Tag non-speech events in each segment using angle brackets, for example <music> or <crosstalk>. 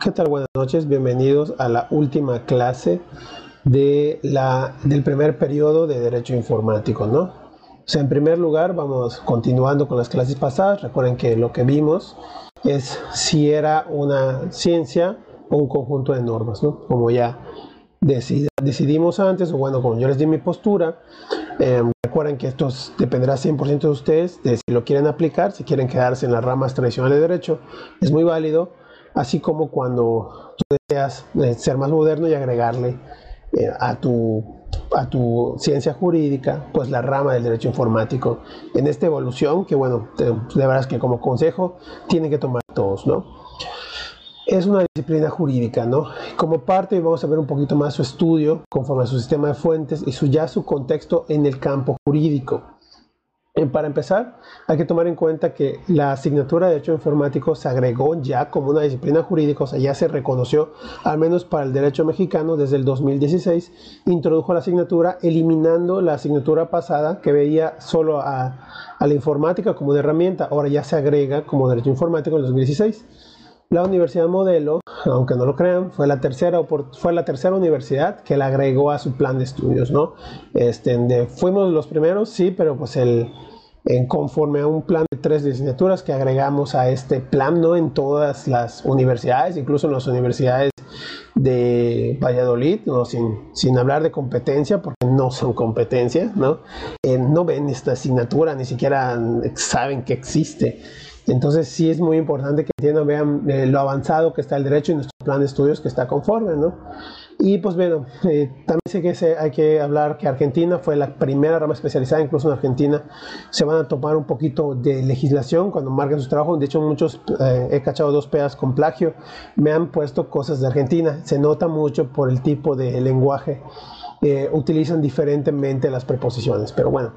¿Qué tal? Buenas noches, bienvenidos a la última clase de la, del primer periodo de Derecho Informático, ¿no? O sea, en primer lugar, vamos continuando con las clases pasadas. Recuerden que lo que vimos es si era una ciencia o un conjunto de normas, ¿no? Como ya decidimos antes, o bueno, como yo les di mi postura, eh, recuerden que esto dependerá 100% de ustedes, de si lo quieren aplicar, si quieren quedarse en las ramas tradicionales de derecho, es muy válido así como cuando tú deseas eh, ser más moderno y agregarle eh, a, tu, a tu ciencia jurídica, pues la rama del derecho informático en esta evolución, que bueno, de, verdad es que como consejo tienen que tomar todos, ¿no? Es una disciplina jurídica, ¿no? Como parte vamos a ver un poquito más su estudio conforme a su sistema de fuentes y su, ya su contexto en el campo jurídico. Eh, para empezar, hay que tomar en cuenta que la asignatura de Derecho Informático se agregó ya como una disciplina jurídica, o sea, ya se reconoció, al menos para el derecho mexicano, desde el 2016, introdujo la asignatura, eliminando la asignatura pasada que veía solo a, la informática como una herramienta, ahora ya se agrega como Derecho Informático en el 2016. La Universidad Modelo, aunque no lo crean, fue la tercera, fue la tercera universidad que la agregó a su plan de estudios, ¿no? Este, fuimos los primeros, sí, pero pues el, en conforme a un plan de tres licenciaturas que agregamos a este plan ¿no? en todas las universidades, incluso en las universidades de Valladolid, ¿no? sin, sin hablar de competencia, porque no son competencias, ¿no? Eh, no ven esta asignatura, ni siquiera saben que existe. Entonces sí es muy importante que entiendan, vean eh, lo avanzado que está el derecho y nuestro plan de estudios que está conforme, ¿no? Y pues bueno, eh, también sé que hay que hablar que Argentina fue la primera rama especializada, incluso en Argentina se van a tomar un poquito de legislación cuando marquen sus trabajos. De hecho, muchos, eh, he cachado dos pedas con plagio, me han puesto cosas de Argentina. Se nota mucho por el tipo de lenguaje, eh, utilizan diferentemente las preposiciones, pero bueno.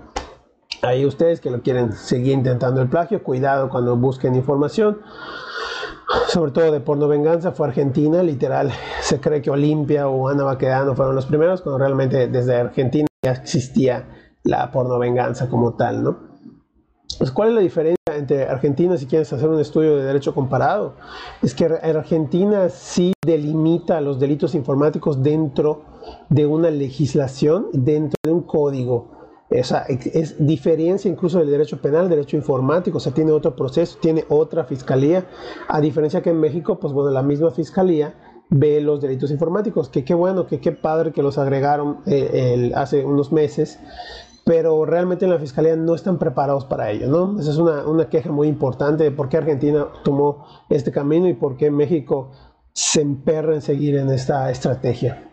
Ahí ustedes que lo quieren seguir intentando el plagio, cuidado cuando busquen información sobre todo de porno venganza, fue Argentina, literal, <laughs> se cree que Olimpia o Ana Baquedano fueron los primeros, cuando realmente desde Argentina ya existía la porno venganza como tal, ¿no? Pues, ¿Cuál es la diferencia entre Argentina si quieres hacer un estudio de derecho comparado? Es que Argentina sí delimita los delitos informáticos dentro de una legislación, dentro de un código esa es diferencia incluso del derecho penal, derecho informático, o sea, tiene otro proceso, tiene otra fiscalía, a diferencia que en México, pues bueno, la misma fiscalía ve los delitos informáticos, que qué bueno, que qué padre que los agregaron eh, hace unos meses, pero realmente en la fiscalía no están preparados para ello, ¿no? Esa es una, una queja muy importante de por qué Argentina tomó este camino y por qué México se emperra en seguir en esta estrategia.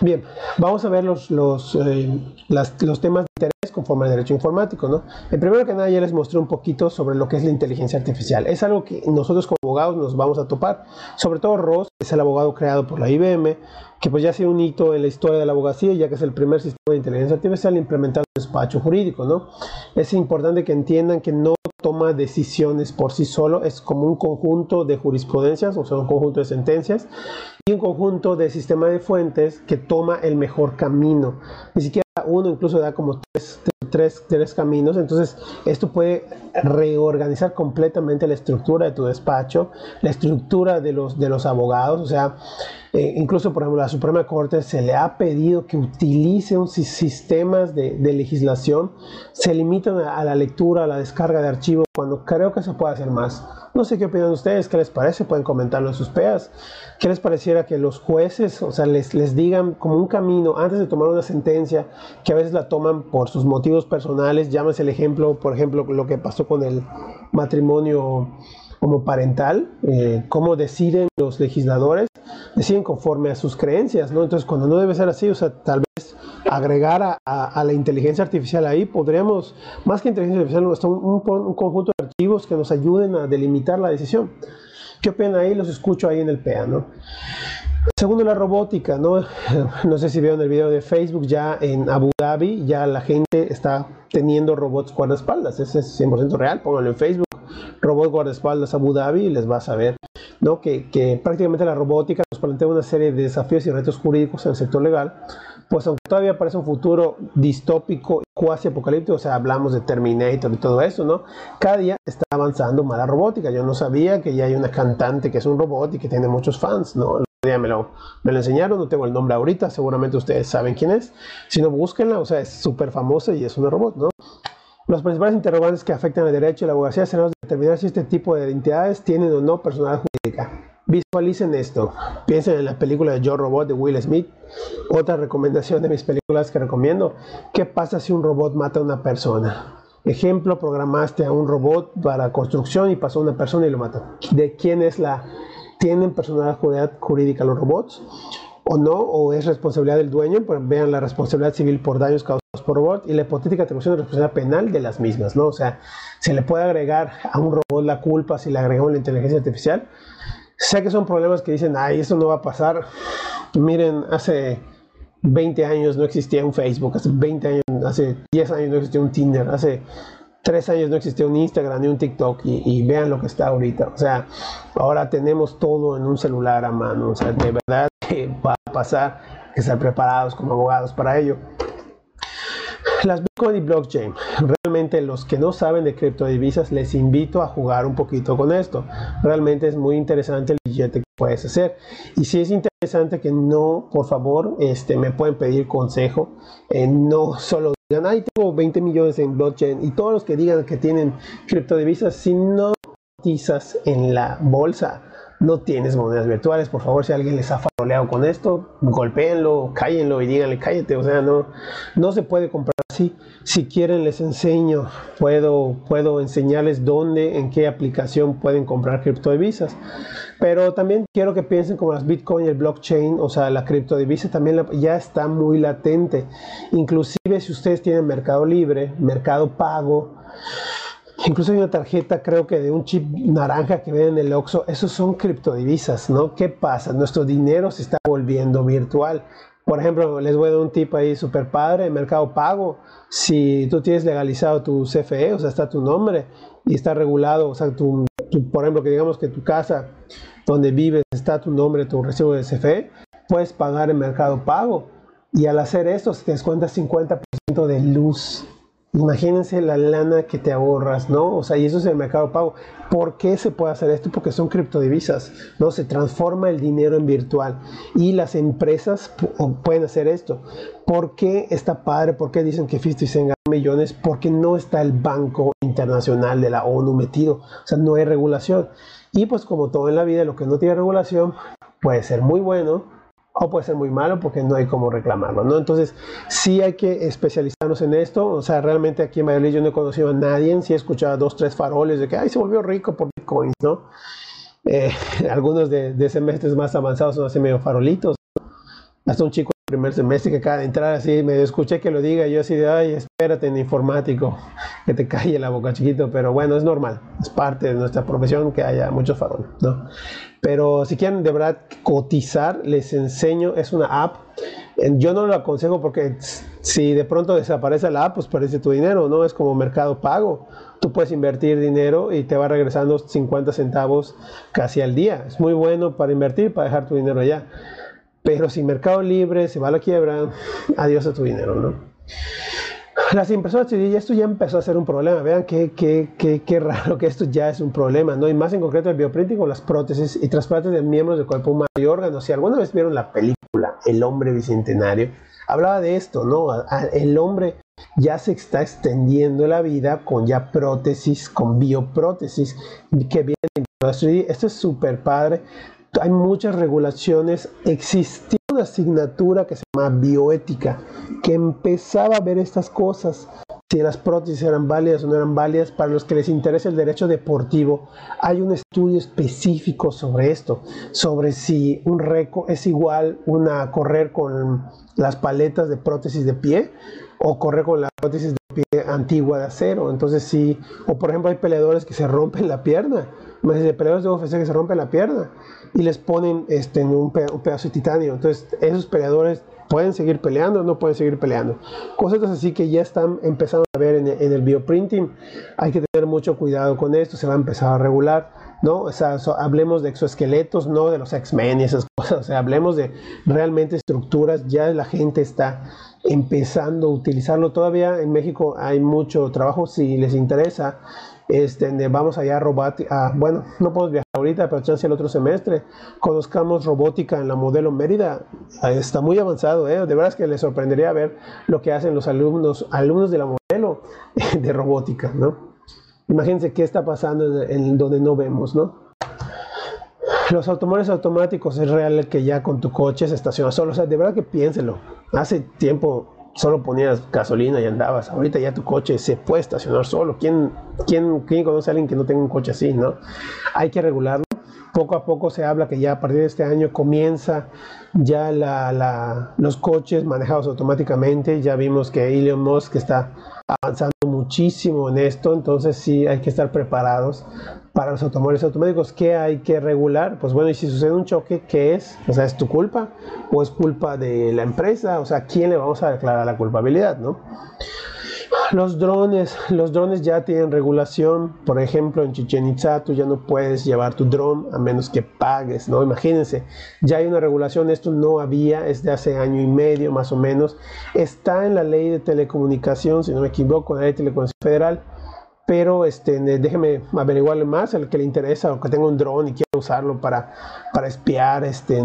Bien, vamos a ver los, los, eh, los temas de interés conforme al derecho informático. ¿no? El primero que nada ya les mostré un poquito sobre lo que es la inteligencia artificial. Es algo que nosotros como abogados nos vamos a topar. Sobre todo Ross, que es el abogado creado por la IBM, que pues ya ha sido un hito en la historia de la abogacía, ya que es el primer sistema de inteligencia artificial implementado en el despacho jurídico. ¿no? Es importante que entiendan que no toma decisiones por sí solo, es como un conjunto de jurisprudencias, o sea, un conjunto de sentencias, y un conjunto de sistema de fuentes que toma el mejor camino. Ni siquiera uno incluso da como tres, tres, tres, caminos, entonces esto puede reorganizar completamente la estructura de tu despacho, la estructura de los, de los abogados, o sea, eh, incluso por ejemplo la Suprema Corte se le ha pedido que utilice un sistemas de, legislación, se limitan a, a la lectura, a la descarga de archivos, cuando creo que se puede hacer más. No sé qué opinan ustedes, qué les parece, pueden comentarlo en sus peas. ¿Qué les pareciera que los jueces, o sea, les, les digan como un camino antes de tomar una sentencia, que a veces la toman por sus motivos personales? Llámese el ejemplo, por ejemplo, lo que pasó con el matrimonio homoparental, eh, cómo deciden los legisladores, deciden conforme a sus creencias, ¿no? Entonces, cuando no debe ser así, o sea, tal vez agregar a, la inteligencia artificial ahí, podríamos, más que inteligencia artificial, un, un, conjunto de archivos que nos ayuden a delimitar la decisión. ¿Qué opinan ahí? Los escucho ahí en el PEA, ¿no? Segundo, la robótica, ¿no? <laughs> No sé si vieron el video de Facebook, ya en Abu Dhabi, ya la gente está teniendo robots guardaespaldas, ese es 100% real, pónganlo en Facebook, robot guardaespaldas Abu Dhabi y les vas a ver, ¿no? Que, que prácticamente la robótica nos plantea una serie de desafíos y retos jurídicos en el sector legal, pues aunque todavía parece un futuro distópico cuasi apocalíptico, o sea, hablamos de Terminator y todo eso, ¿no? Cada día está avanzando más la robótica. Yo no sabía que ya hay una cantante que es un robot y que tiene muchos fans, ¿no? día me lo, me lo enseñaron, no tengo el nombre ahorita, seguramente ustedes saben quién es. Si no, búsquenla, o sea, es súper famosa y es una robot, ¿no? Los principales interrogantes que afectan al derecho y la abogacía serán determinar si este tipo de identidades tienen o no personalidad jurídica. Visualicen esto. Piensen en la película de Yo Robot de Will Smith. Otra recomendación de mis películas que recomiendo. ¿Qué pasa si un robot mata a una persona? Ejemplo, programaste a un robot para construcción y pasó a una persona y lo mató. ¿De quién es la... ¿Tienen personalidad jurídica los robots? ¿O no? ¿O es responsabilidad del dueño? Pues vean la responsabilidad civil por daños causados por robot y la hipotética atribución de responsabilidad penal de las mismas, ¿no? O sea, se le puede agregar a un robot la culpa si le agregamos la inteligencia artificial Sé que son problemas que dicen, ay, eso no va a pasar. Miren, hace 20 años no existía un Facebook, hace 20 años, hace 10 años no existía un Tinder, hace 3 años no existía un Instagram ni un TikTok y, vean lo que está ahorita. O sea, ahora tenemos todo en un celular a mano. O sea, de verdad que va a pasar, que estar preparados como abogados para ello. Las Bitcoin y blockchain. Realmente los que no saben de criptodivisas les invito a jugar un poquito con esto. Realmente es muy interesante el billete que puedes hacer. Y si es interesante que no, por favor, este, me pueden pedir consejo. Eh, no solo digan, ay, tengo 20 millones en blockchain. Y todos los que digan que tienen criptodivisas, si no cotizas en la bolsa, no tienes monedas virtuales. Por favor, si alguien les ha faroleado con esto, golpeenlo, cállenlo y díganle cállate. O sea, no, no se puede comprar Si quieren, les enseño. Puedo, puedo enseñarles dónde, en qué aplicación pueden comprar criptodivisas. Pero también quiero que piensen como las Bitcoin el blockchain, o sea, la criptodivisa también ya está muy latente. Inclusive si ustedes tienen Mercado Libre, Mercado Pago, Incluso hay una tarjeta, creo que de un chip naranja que ven en el Oxxo. Esos son criptodivisas, ¿no? ¿Qué pasa? Nuestro dinero se está volviendo virtual. Por ejemplo, les voy a dar un tip ahí super padre, Mercado Pago. Si tú tienes legalizado tu CFE, o sea, está tu nombre y está regulado, o sea, tu, por ejemplo, que digamos que tu casa donde vives está tu nombre, tu recibo de CFE, puedes pagar en Mercado Pago. Y al hacer esto, se te descuenta 50% de luz Imagínense la lana que te ahorras, ¿no? O sea, y eso es el mercado pago. ¿Por qué se puede hacer esto? Porque son criptodivisas, ¿no? Se transforma el dinero en virtual y las empresas pueden hacer esto. ¿Por qué está padre? ¿Por qué dicen que 50 Cent millones? Porque no está el Banco Internacional de la ONU metido. O sea, no hay regulación. Y pues como todo en la vida, lo que no tiene regulación puede ser muy bueno, o puede ser muy malo porque no hay cómo reclamarlo, ¿no? Entonces, sí hay que especializarnos en esto, o sea, realmente aquí en Valladolid yo no he conocido a nadie, sí he escuchado a dos, tres faroles de que, ay, se volvió rico por bitcoins, ¿no? Eh, <laughs> algunos de, de, semestres más avanzados son así medio farolitos, hasta un chico primer semestre que acaba de entrar así, me escuché que lo diga, yo así de, ay, espérate en informático, <laughs> que te calle la boca chiquito, pero bueno, es normal, es parte de nuestra profesión que haya muchos faroles, ¿no? Pero si quieren de verdad cotizar, les enseño, es una app, yo no lo aconsejo porque si de pronto desaparece la app, pues parece tu dinero, ¿no? Es como mercado pago, tú puedes invertir dinero y te va regresando 50 centavos casi al día, es muy bueno para invertir, para dejar tu dinero allá pero si Mercado Libre se va a la quiebra, adiós a tu dinero, ¿no? <laughs> Las impresoras 3D, esto ya empezó a ser un problema. Vean qué, qué, qué, qué, raro que esto ya es un problema, ¿no? Y más en concreto el bioprinting con las prótesis y trasplantes de miembros del cuerpo humano y órganos. Si alguna vez vieron la película El hombre bicentenario, hablaba de esto, ¿no? El hombre ya se está extendiendo la vida con ya prótesis, con bioprótesis que vienen en Esto es súper padre hay muchas regulaciones. Existía una asignatura que se llama bioética, que empezaba a ver estas cosas, si las prótesis eran válidas o no eran válidas. Para los que les interesa el derecho deportivo, hay un estudio específico sobre esto, sobre si un récord es igual una correr con las paletas de prótesis de pie o correr con la prótesis de pie antigua de acero. Entonces sí, o por ejemplo hay peleadores que se rompen la pierna, peleadores de UFC que se rompen la pierna y les ponen este, un, pedazo de titanio. Entonces, esos peleadores pueden seguir peleando o no pueden seguir peleando. Cosas así que ya están empezando a ver en, el bioprinting. Hay que tener mucho cuidado con esto, se va a empezar a regular. ¿no? O sea, hablemos de exoesqueletos, no de los X-Men y esas <laughs> cosas, o sea, hablemos de realmente estructuras, ya la gente está empezando a utilizarlo. Todavía en México hay mucho trabajo, si les interesa, este, vamos allá a robótica, bueno, no podemos viajar ahorita, pero chance el otro semestre, conozcamos robótica en la modelo Mérida, está muy avanzado, ¿eh? de verdad que les sorprendería ver lo que hacen los alumnos, alumnos de la modelo <laughs> de robótica, ¿no? Imagínense qué está pasando en, donde no vemos, ¿no? Los automóviles automáticos es real que ya con tu coche se estaciona solo, o sea, de verdad que piénselo. Hace tiempo solo ponías gasolina y andabas. Ahorita ya tu coche se puede estacionar solo. ¿Quién, quién, quién conoce a alguien que no tenga un coche así, no? Hay que regularlo. Poco a poco se habla que ya a partir de este año comienza ya los coches manejados automáticamente. Ya vimos que Elon Musk está avanzando muchísimo en esto, entonces sí hay que estar preparados para los automóviles automáticos. ¿Qué hay que regular? Pues bueno, y si sucede un choque, ¿qué es? O sea, ¿es tu culpa o es culpa de la empresa? O sea, ¿quién le vamos a declarar la culpabilidad, no? Los drones, los drones ya tienen regulación. Por ejemplo, en Chichen Itza tú ya no puedes llevar tu drone a menos que pagues, ¿no? Imagínense, ya hay una regulación. Esto no había, es de hace año y medio más o menos. Está en la ley de telecomunicación, si no me equivoco, la ley de telecomunicación federal. Pero este, déjeme averiguarle más, al que le interesa o que tenga un drone y quiera usarlo para, para espiar este,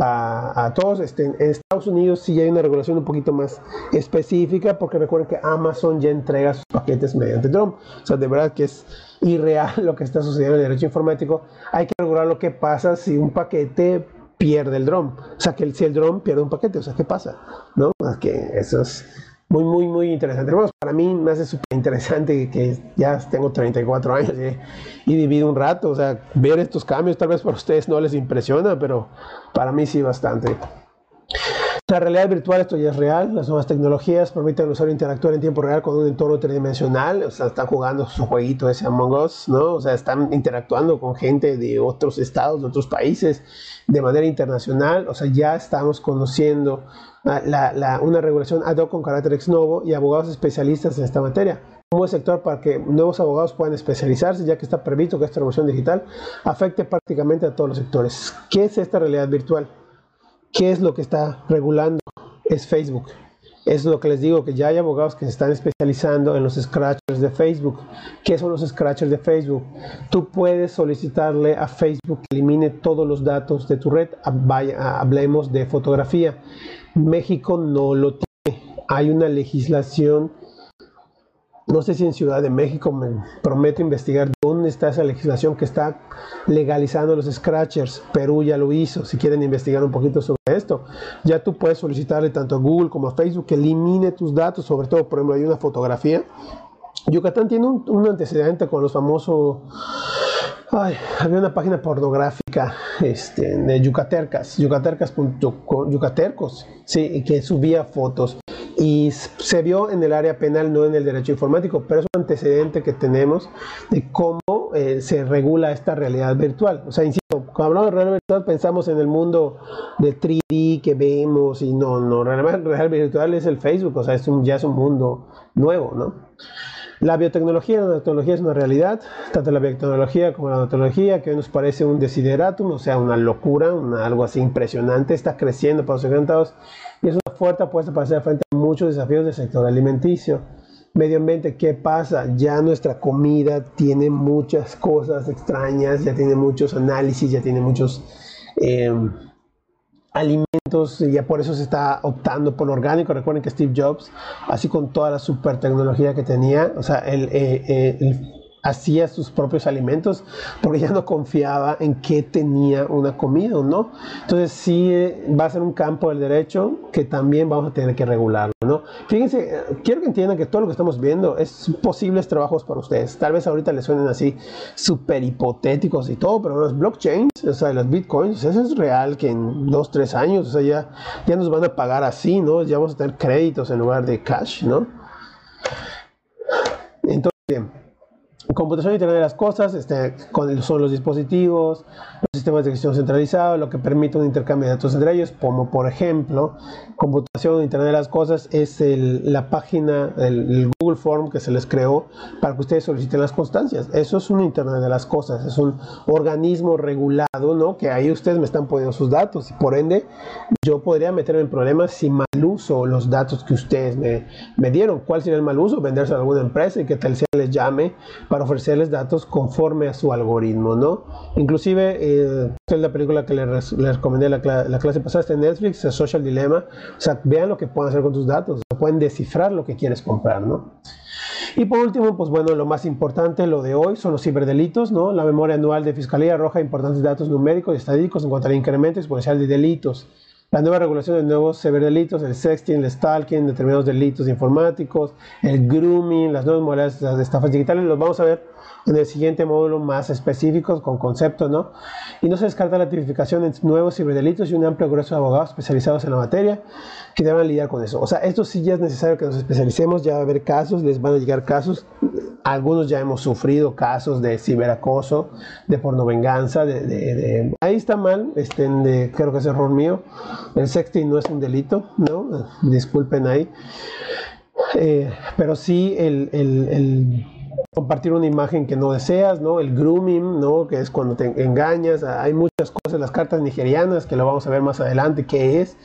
a, todos. Este, en Estados Unidos sí hay una regulación un poquito más específica porque recuerden que Amazon ya entrega sus paquetes mediante drone. O sea, de verdad que es irreal <laughs> lo que está sucediendo en el derecho informático. Hay que regular lo que pasa si un paquete pierde el drone. O sea, que si el drone pierde un paquete, o sea, ¿qué pasa? ¿No? Que eso es muy, muy, muy interesante. Para mí me hace súper interesante que ya tengo 34 años y, y vivido un rato. O sea, ver estos cambios tal vez para ustedes no les impresiona, pero para mí sí bastante. La realidad virtual, esto ya es real. Las nuevas tecnologías permiten al usuario interactuar en tiempo real con un entorno tridimensional. O sea, están jugando su jueguito ese Among Us, ¿no? O sea, están interactuando con gente de otros estados, de otros países, de manera internacional. O sea, ya estamos conociendo una regulación ad hoc con carácter ex novo y abogados especialistas en esta materia. Un buen sector para que nuevos abogados puedan especializarse, ya que está previsto que esta revolución digital afecte prácticamente a todos los sectores. ¿Qué es esta realidad virtual? ¿Qué es lo que está regulando? Es Facebook. Es lo que les digo, que ya hay abogados que se están especializando en los scratchers de Facebook. ¿Qué son los scratchers de Facebook? Tú puedes solicitarle a Facebook que elimine todos los datos de tu red. Hablemos de fotografía. México no lo tiene. Hay una legislación, no sé si en Ciudad de México, me prometo investigar dónde está esa legislación que está legalizando los scratchers. Perú ya lo hizo. Si quieren investigar un poquito sobre esto, ya tú puedes solicitarle tanto a Google como a Facebook que elimine tus datos, sobre todo, por ejemplo, hay una fotografía. Yucatán tiene un, un antecedente con los famosos Ay, había una página pornográfica este, de yucatercas, yucatercos, sí, que subía fotos y se vio en el área penal, no en el derecho informático, pero es un antecedente que tenemos de cómo eh, se regula esta realidad virtual. O sea, insisto, cuando hablamos de realidad virtual pensamos en el mundo de 3D que vemos y no, no, realmente <laughs> realidad virtual es el Facebook, o sea, es ya es un mundo nuevo, ¿no? La biotecnología la nanotecnología es una realidad, tanto la biotecnología como la nanotecnología, que hoy nos parece un desideratum, o sea, una locura, algo así impresionante, está creciendo para los encantados y es una fuerte apuesta para hacer frente a muchos desafíos del sector alimenticio. Medio ambiente, ¿qué pasa? Ya nuestra comida tiene muchas cosas extrañas, ya tiene muchos análisis, ya tiene muchos... Eh, alimentos, y ya por eso se está optando por lo orgánico. Recuerden que Steve Jobs, así con toda la super tecnología que tenía, o sea, el, eh, eh, el hacía sus propios alimentos porque ya no confiaba en que tenía una comida, ¿no? Entonces sí eh, va a ser un campo del derecho que también vamos a tener que regularlo, ¿no? Fíjense, eh, quiero que entiendan que todo lo que estamos viendo es posibles trabajos para ustedes. Tal vez ahorita les suenen así súper hipotéticos y todo, pero los blockchains, o sea, los bitcoins, eso es real que en dos, tres años, o sea, ya, ya nos van a pagar así, ¿no? Ya vamos a tener créditos en lugar de cash, ¿no? Entonces, computación Internet de las cosas este, son los dispositivos, los sistemas de gestión centralizados, lo que permite un intercambio de datos entre ellos, como por ejemplo, computación Internet de las cosas es la página, el, Google Form que se les creó para que ustedes soliciten las constancias. Eso es un Internet de las cosas, es un organismo regulado, ¿no? Que ahí ustedes me están poniendo sus datos y por ende yo podría meterme en problemas si mal uso los datos que ustedes me, me dieron. ¿Cuál sería el mal uso? Venderse a alguna empresa y que Telcel les llame para ofrecerles datos conforme a su algoritmo, ¿no? Inclusive, eh, es la película que les, recomendé la, la, clase pasada, está en Netflix, Social Dilemma, o sea, vean lo que pueden hacer con tus datos, pueden descifrar lo que quieres comprar, ¿no? Y por último, pues bueno, lo más importante, lo de hoy, son los ciberdelitos, ¿no? La memoria anual de Fiscalía arroja importantes datos numéricos y estadísticos en cuanto al incremento exponencial de delitos la nueva regulación de nuevos ciberdelitos, el sexting, el stalking, determinados delitos informáticos, el grooming, las nuevas modalidades de estafas digitales, los vamos a ver en el siguiente módulo más específicos con conceptos, ¿no? Y no se descarta la tipificación de nuevos ciberdelitos y un amplio grueso de abogados especializados en la materia que deban lidiar con eso. O sea, esto sí ya es necesario que nos especialicemos, ya va a haber casos, les van a llegar casos, algunos ya hemos sufrido casos de ciberacoso, de pornovenganza, de, de, ahí está mal, este, de, creo que es error mío, el sexting no es un delito, ¿no? Disculpen ahí. Eh, pero sí el, el, el compartir una imagen que no deseas, ¿no? El grooming, ¿no? Que es cuando te engañas. Hay muchas cosas, las cartas nigerianas, que lo vamos a ver más adelante, qué es.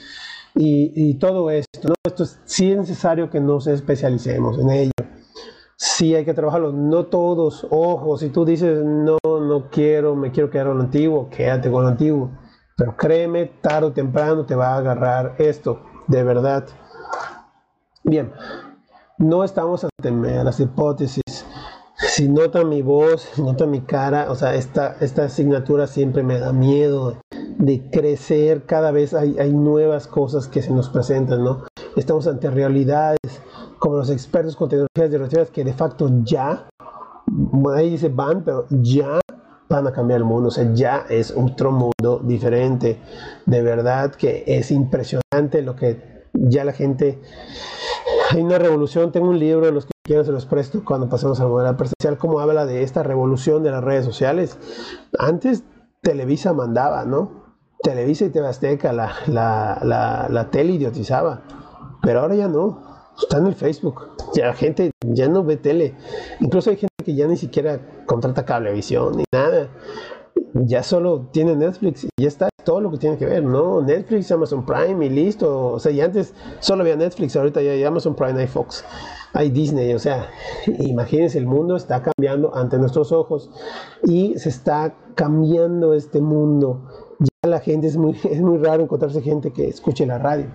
Y, todo esto, ¿no? Esto es, sí es necesario que nos especialicemos en ello. Sí hay que trabajarlo. No todos, ojo, si tú dices, no, no quiero, me quiero quedar con lo antiguo, quédate con lo antiguo. Pero créeme, tarde o temprano te va a agarrar esto, de verdad. Bien, no estamos ante las hipótesis si nota mi voz, nota mi cara, o sea, esta, esta asignatura siempre me da miedo de crecer, cada vez hay, hay nuevas cosas que se nos presentan, ¿no? Estamos ante realidades como los expertos con tecnologías disruptivas que de facto ya, ahí dice van, pero ya van a cambiar el mundo, o sea, ya es otro mundo diferente. De verdad que es impresionante lo que ya la gente... Hay una revolución, tengo un libro los que quiero se los presto cuando pasemos a la modalidad presencial, como habla de esta revolución de las redes sociales. Antes Televisa mandaba, ¿no? Televisa y TV Azteca, la, la, la, la tele idiotizaba, pero ahora ya no, está en el Facebook. Ya la gente ya no ve tele. Incluso hay gente que ya ni siquiera contrata cablevisión ni nada. Ya solo tiene Netflix y ya está todo lo que tiene que ver, ¿no? Netflix, Amazon Prime y listo. O sea, y antes solo había Netflix, ahorita ya hay Amazon Prime y Fox hay Disney, o sea, imagínense, el mundo está cambiando ante nuestros ojos y se está cambiando este mundo. Ya la gente, es muy, <laughs> es muy raro encontrarse gente que escuche la radio.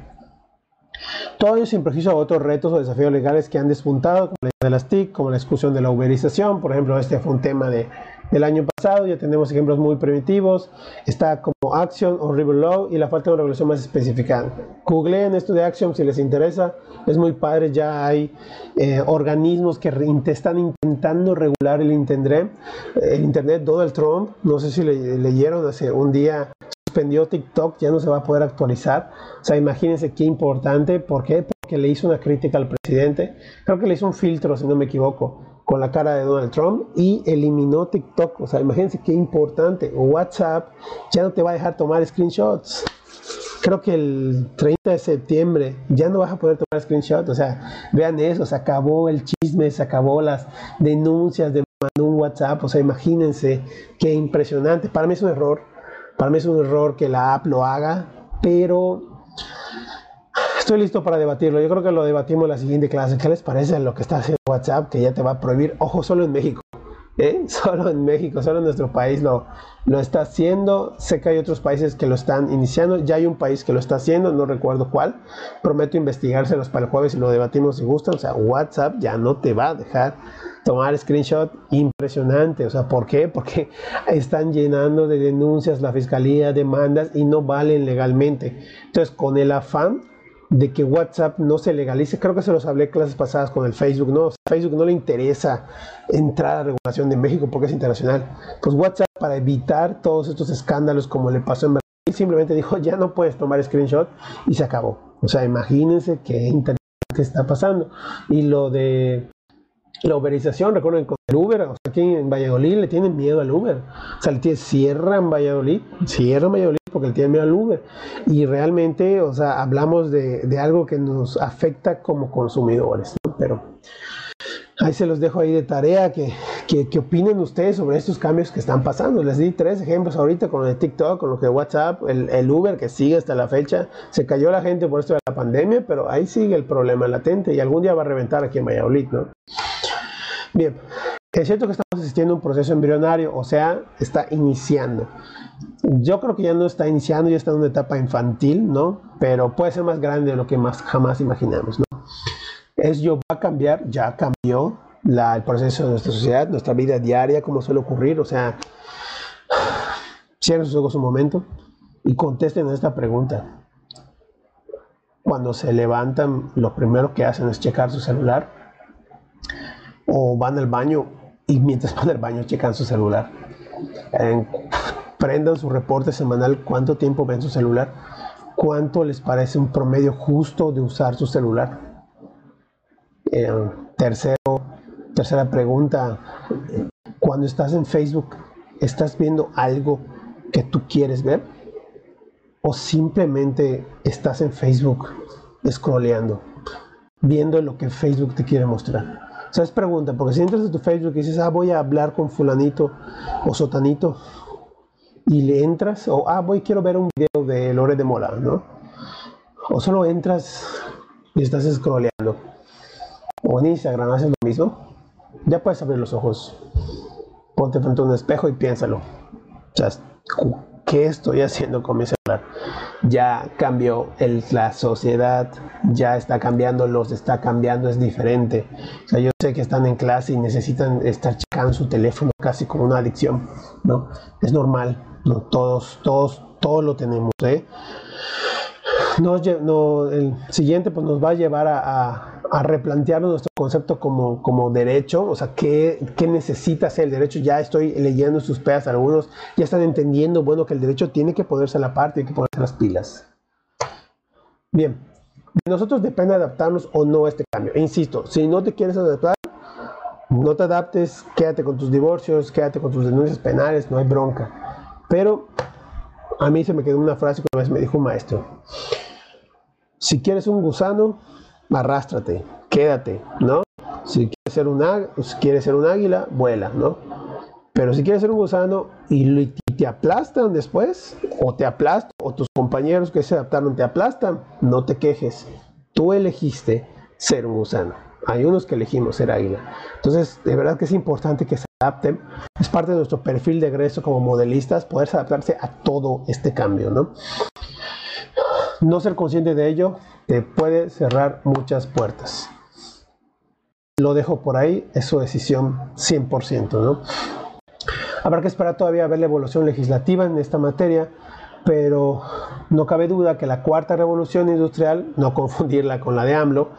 Todo ello sin prejuicio a otros retos o desafíos legales que han despuntado, como la de las TIC, como la discusión de la uberización, por ejemplo, este fue un tema de del año pasado, ya tenemos ejemplos muy primitivos, está como Action o River Law y la falta de una regulación más específica. Googleen esto de Action si les interesa, es muy padre, ya hay eh, organismos que están intentando regular el Internet, el Internet, Donald Trump, no sé si le, leyeron hace un día suspendió TikTok, ya no se va a poder actualizar. O sea, imagínense qué importante. ¿Por qué? Porque le hizo una crítica al presidente. Creo que le hizo un filtro, si no me equivoco con la cara de Donald Trump y eliminó TikTok. O sea, imagínense qué importante. WhatsApp ya no te va a dejar tomar screenshots. Creo que el 30 de septiembre ya no vas a poder tomar screenshots. O sea, vean eso, se acabó el chisme, se acabó las denuncias de un WhatsApp. O sea, imagínense qué impresionante. Para mí es un error. Para mí es un error que la app lo haga, pero Estoy listo para debatirlo. Yo creo que lo debatimos en la siguiente clase. ¿Qué les parece lo que está haciendo WhatsApp que ya te va a prohibir? Ojo, solo en México. ¿eh? <laughs> Solo en México, solo en nuestro país lo, lo está haciendo. Sé que hay otros países que lo están iniciando. Ya hay un país que lo está haciendo, no recuerdo cuál. Prometo investigárselos para el jueves y lo debatimos si gustan. O sea, WhatsApp ya no te va a dejar tomar screenshot impresionante. O sea, ¿por qué? Porque están llenando de denuncias la fiscalía, demandas y no valen legalmente. Entonces, con el afán de que WhatsApp no se legalice. Creo que se los hablé clases pasadas con el Facebook, ¿no? Facebook no le interesa entrar a regulación de México porque es internacional. Pues WhatsApp para evitar todos estos escándalos como le pasó en Brasil, simplemente dijo, ya no puedes tomar screenshot y se acabó. O sea, imagínense qué interesante está pasando. Y lo de La uberización, recuerden con el Uber, o sea, aquí en Valladolid le tienen miedo al Uber. O sea, le tienen, cierran Valladolid, cierran Valladolid porque le tienen miedo al Uber. Y realmente, o sea, hablamos de, de algo que nos afecta como consumidores, ¿no? Pero ahí se los dejo ahí de tarea que, que, opinen ustedes sobre estos cambios que están pasando. Les di tres ejemplos ahorita con lo de TikTok, con lo de WhatsApp, el, el, Uber que sigue hasta la fecha. Se cayó la gente por esto de la pandemia, pero ahí sigue el problema latente y algún día va a reventar aquí en Valladolid, ¿no? Bien, es cierto que estamos asistiendo a un proceso embrionario, o sea, está iniciando. Yo creo que ya no está iniciando, ya está en una etapa infantil, ¿no? Pero puede ser más grande de lo que más jamás imaginamos, ¿no? Es yo va a cambiar, ya cambió la, el proceso de nuestra sociedad, nuestra vida diaria, como suele ocurrir, o sea, cierren sus ojos un momento y contesten a esta pregunta. Cuando se levantan, lo primero que hacen es checar su celular o van al baño y mientras van al baño checan su celular. Prendan su reporte semanal, cuánto tiempo ven su celular, cuánto les parece un promedio justo de usar su celular. Eh, tercero, tercera pregunta, cuando estás en Facebook, ¿estás viendo algo que tú quieres ver? ¿O simplemente estás en Facebook scrolleando, viendo lo que Facebook te quiere mostrar? O sea, es pregunta, porque si entras a tu Facebook y dices, ah, voy a hablar con fulanito o sotanito, y le entras, o ah, voy, quiero ver un video de Lore de Mola, ¿no? O solo entras y estás scrolleando. O en Instagram haces lo mismo. Ya puedes abrir los ojos. Ponte frente a un espejo y piénsalo. O sea, ¿qué estoy haciendo con mi celular? Ya cambió el, la sociedad, ya está cambiando, los está cambiando, es diferente. O sea, yo sé que están en clase y necesitan estar checando su teléfono casi como una adicción, ¿no? Es normal, ¿no? Todos, todos, todos lo tenemos, ¿eh? No, el siguiente pues nos va a llevar a, replantearnos nuestro concepto como, derecho, o sea, ¿qué, ¿qué, necesita ser el derecho? Ya estoy leyendo sus pedas, algunos ya están entendiendo, bueno, que el derecho tiene que ponerse a la parte, tiene que ponerse las pilas. Bien, de nosotros depende adaptarnos o no a este cambio. Insisto, si no te quieres adaptar, no te adaptes, quédate con tus divorcios, quédate con tus denuncias penales, no hay bronca. Pero a mí se me quedó una frase que una vez me dijo un maestro. Si quieres un gusano, arrástrate, quédate, ¿no? Si quieres ser un, si quieres ser un águila, vuela, ¿no? Pero si quieres ser un gusano y te aplastan después, o te aplastan, o tus compañeros que se adaptaron te aplastan, no te quejes. Tú elegiste ser un gusano. Hay unos que elegimos ser águila. Entonces, de verdad que es importante que se adapten. Es parte de nuestro perfil de egreso como modelistas, poder adaptarse a todo este cambio, ¿no? No ser consciente de ello te puede cerrar muchas puertas. Lo dejo por ahí, es su decisión 100%, ¿no? Habrá que esperar todavía a ver la evolución legislativa en esta materia, pero no cabe duda que la cuarta revolución industrial, no <laughs> confundirla con la de AMLO,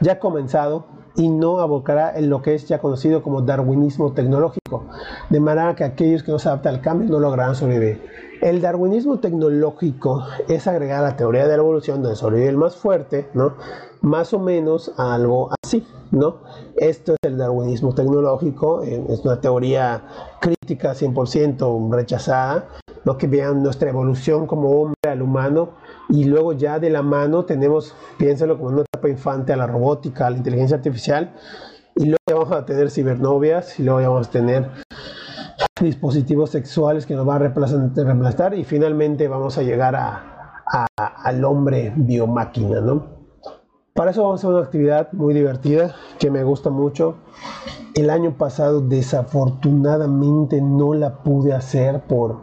ya ha comenzado y no abocará en lo que es ya conocido como darwinismo tecnológico, de manera que aquellos que no se adaptan al cambio no lograrán sobrevivir. El darwinismo tecnológico es agregar a la teoría de la evolución donde sobrevive el más fuerte, ¿no? Más o menos algo así, ¿no? Esto es el darwinismo tecnológico, eh, es una teoría crítica 100% rechazada, lo que vean nuestra evolución como hombre al humano y luego ya de la mano tenemos, piénsalo como una etapa infante a la robótica, a la inteligencia artificial y luego ya vamos a tener cibernovias y luego ya vamos a tener dispositivos sexuales que nos van a reemplazar y finalmente vamos a llegar a, al hombre biomáquina, ¿no? Para eso vamos a hacer una actividad muy divertida que me gusta mucho. El año pasado desafortunadamente no la pude hacer por,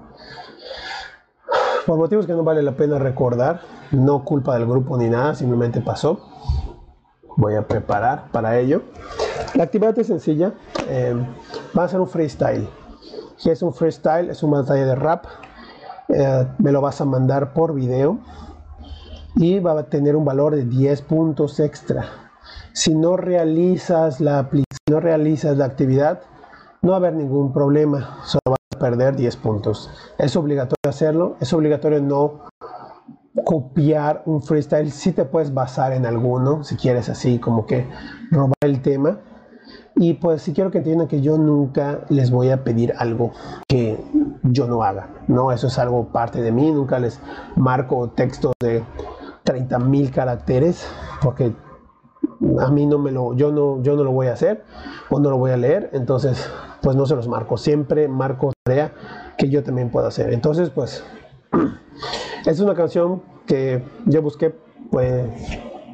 por motivos que no vale la pena recordar. No culpa del grupo ni nada, simplemente pasó. Voy a preparar para ello. La actividad es sencilla. Eh, va a ser un freestyle. Si es un freestyle, es una batalla de rap. Eh, me lo vas a mandar por video y va a tener un valor de 10 puntos extra. Si no realizas la, no realizas la actividad, no va a haber ningún problema, solo vas a perder 10 puntos. Es obligatorio hacerlo, es obligatorio no copiar un freestyle, si te puedes basar en alguno, si quieres así como que robar el tema. Y pues si quiero que entiendan que yo nunca les voy a pedir algo que yo no haga, ¿no? Eso es algo parte de mí, nunca les marco textos de 30 mil caracteres porque a mí no me lo, yo no, yo no lo voy a hacer o no lo voy a leer, entonces pues no se los marco, siempre marco tarea que yo también puedo hacer. Entonces pues es una canción que yo busqué, pues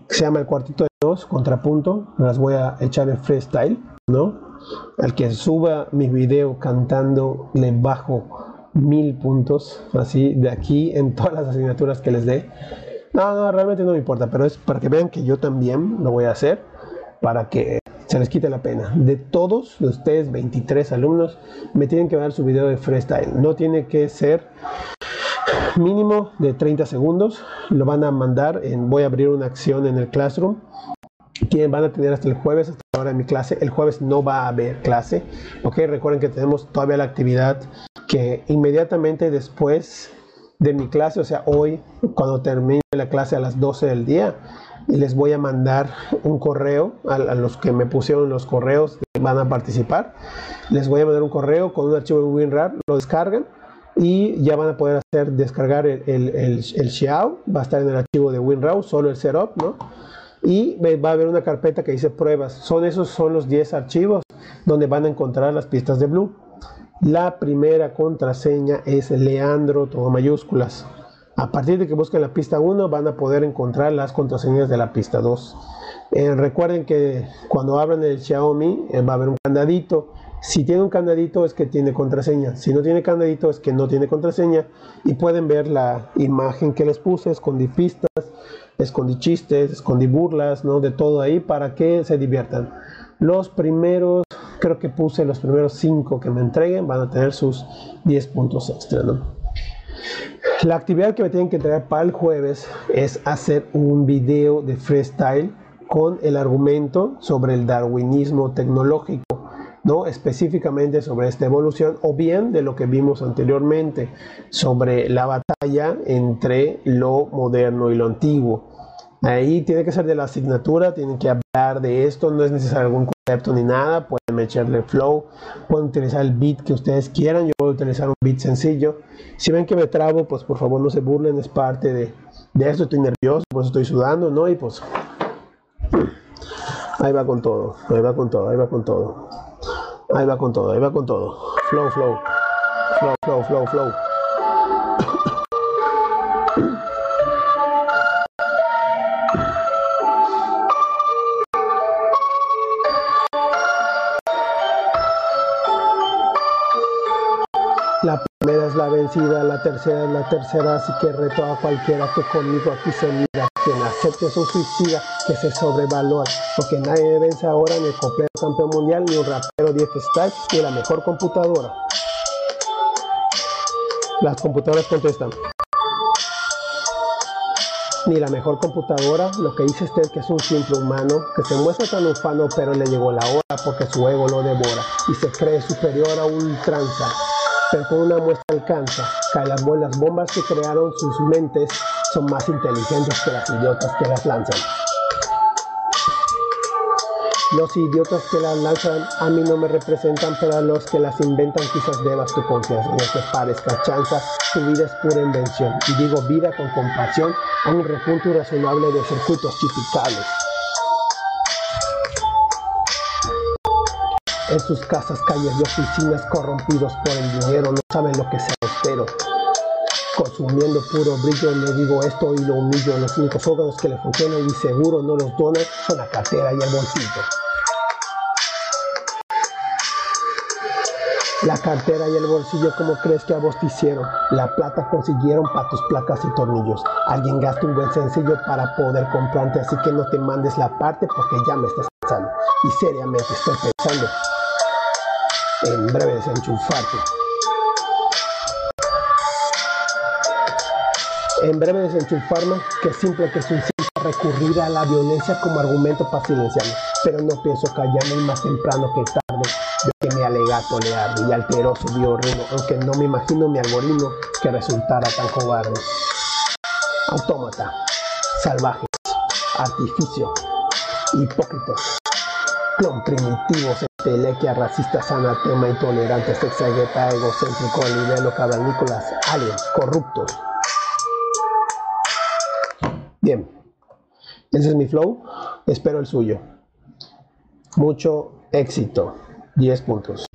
se llama El Cuartito de Dos, Contrapunto, las voy a echar en freestyle, ¿no? Al que suba mi video cantando le bajo mil puntos, así de aquí en todas las asignaturas que les dé. No, no, realmente no me importa, pero es para que vean que yo también lo voy a hacer, para que se les quite la pena. De todos de ustedes, 23 alumnos, me tienen que dar su video de freestyle. No tiene que ser mínimo de 30 segundos. Lo van a mandar en, voy a abrir una acción en el Classroom. Que van a tener hasta el jueves, hasta la hora de mi clase. El jueves no va a haber clase. Ok, recuerden que tenemos todavía la actividad que inmediatamente después de mi clase, o sea, hoy, cuando termine la clase a las 12 del día, les voy a mandar un correo a, los que me pusieron los correos que van a participar. Les voy a mandar un correo con un archivo de WinRAR, lo descargan y ya van a poder hacer descargar el, el, el, el Xiao, va a estar en el archivo de WinRAR, solo el setup, ¿no? Y va a haber una carpeta que dice pruebas. Son esos son los 10 archivos donde van a encontrar las pistas de Blue. La primera contraseña es Leandro, todo mayúsculas. A partir de que busquen la pista 1 van a poder encontrar las contraseñas de la pista 2. Eh, recuerden que cuando abran el Xiaomi eh, va a haber un candadito. Si tiene un candadito es que tiene contraseña. Si no tiene candadito es que no tiene contraseña. Y pueden ver la imagen que les puse. Escondí pistas, escondí chistes, escondí burlas, ¿no? De todo ahí para que se diviertan. Los primeros, creo que puse los primeros 5 que me entreguen, van a tener sus 10 puntos extra, ¿no? La actividad que me tienen que entregar para el jueves es hacer un video de freestyle con el argumento sobre el darwinismo tecnológico, ¿no? específicamente sobre esta evolución o bien de lo que vimos anteriormente sobre la batalla entre lo moderno y lo antiguo. Ahí tiene que ser de la asignatura, tienen que hablar de esto, no es necesario algún concepto ni nada, pueden echarle flow, pueden utilizar el beat que ustedes quieran, yo voy a utilizar un beat sencillo. Si ven que me trabo, pues por favor no se burlen, es parte de, de esto, estoy nervioso, por eso estoy sudando, ¿no? Y pues ahí va con todo, ahí va con todo, ahí va con todo, ahí va con todo, ahí va con todo, flow, flow, flow, flow, flow, flow. La tercera es la tercera, así que reto a cualquiera que conmigo aquí se mira, quien acepte su suicida, que se sobrevalora, porque nadie vence ahora en el completo campeón mundial, ni un rapero 10 style, ni la mejor computadora. Las computadoras contestan. Ni la mejor computadora, lo que dice usted que es un simple humano, que se muestra tan ufano, pero le llegó la hora porque su ego lo devora y se cree superior a ultranza con una muestra alcanza. Cae las bombas que crearon sus mentes son más inteligentes que las idiotas que las lanzan. Los idiotas que las lanzan a mí no me representan, pero a los que las inventan quizás debas tu confianza. No te parezca chanza, tu vida es pura invención. Y digo vida con compasión a un repunto irrazonable de circuitos tipicales. En sus casas, calles y oficinas corrompidos por el dinero no saben lo que sea espero. Consumiendo puro brillo le digo esto y lo humillo. Los únicos órganos que le funcionan y seguro no los donan son la cartera y el bolsillo. La cartera y el bolsillo, como crees que a vos te hicieron? La plata consiguieron para tus placas y tornillos. Alguien gasta un buen sencillo para poder comprarte, así que no te mandes la parte porque ya me estás pensando. Y seriamente estoy pensando en breve desenchufarte. En breve desenchufarme, que simple que es un recurrir a la violencia como argumento para silenciarme, pero no pienso callarme más temprano que tarde de que mi alegato le arde y alteró su biorritmo, aunque no me imagino mi algoritmo que resultara tan cobarde. Autómata, salvajes, artificio, hipócritas, clon primitivos telequia, racista, anatema, intolerante, sexagueta, egocéntrico, libelo, cavernícolas, aliens, corruptos. Bien, ese es mi flow, espero el suyo. Mucho éxito. 10 puntos.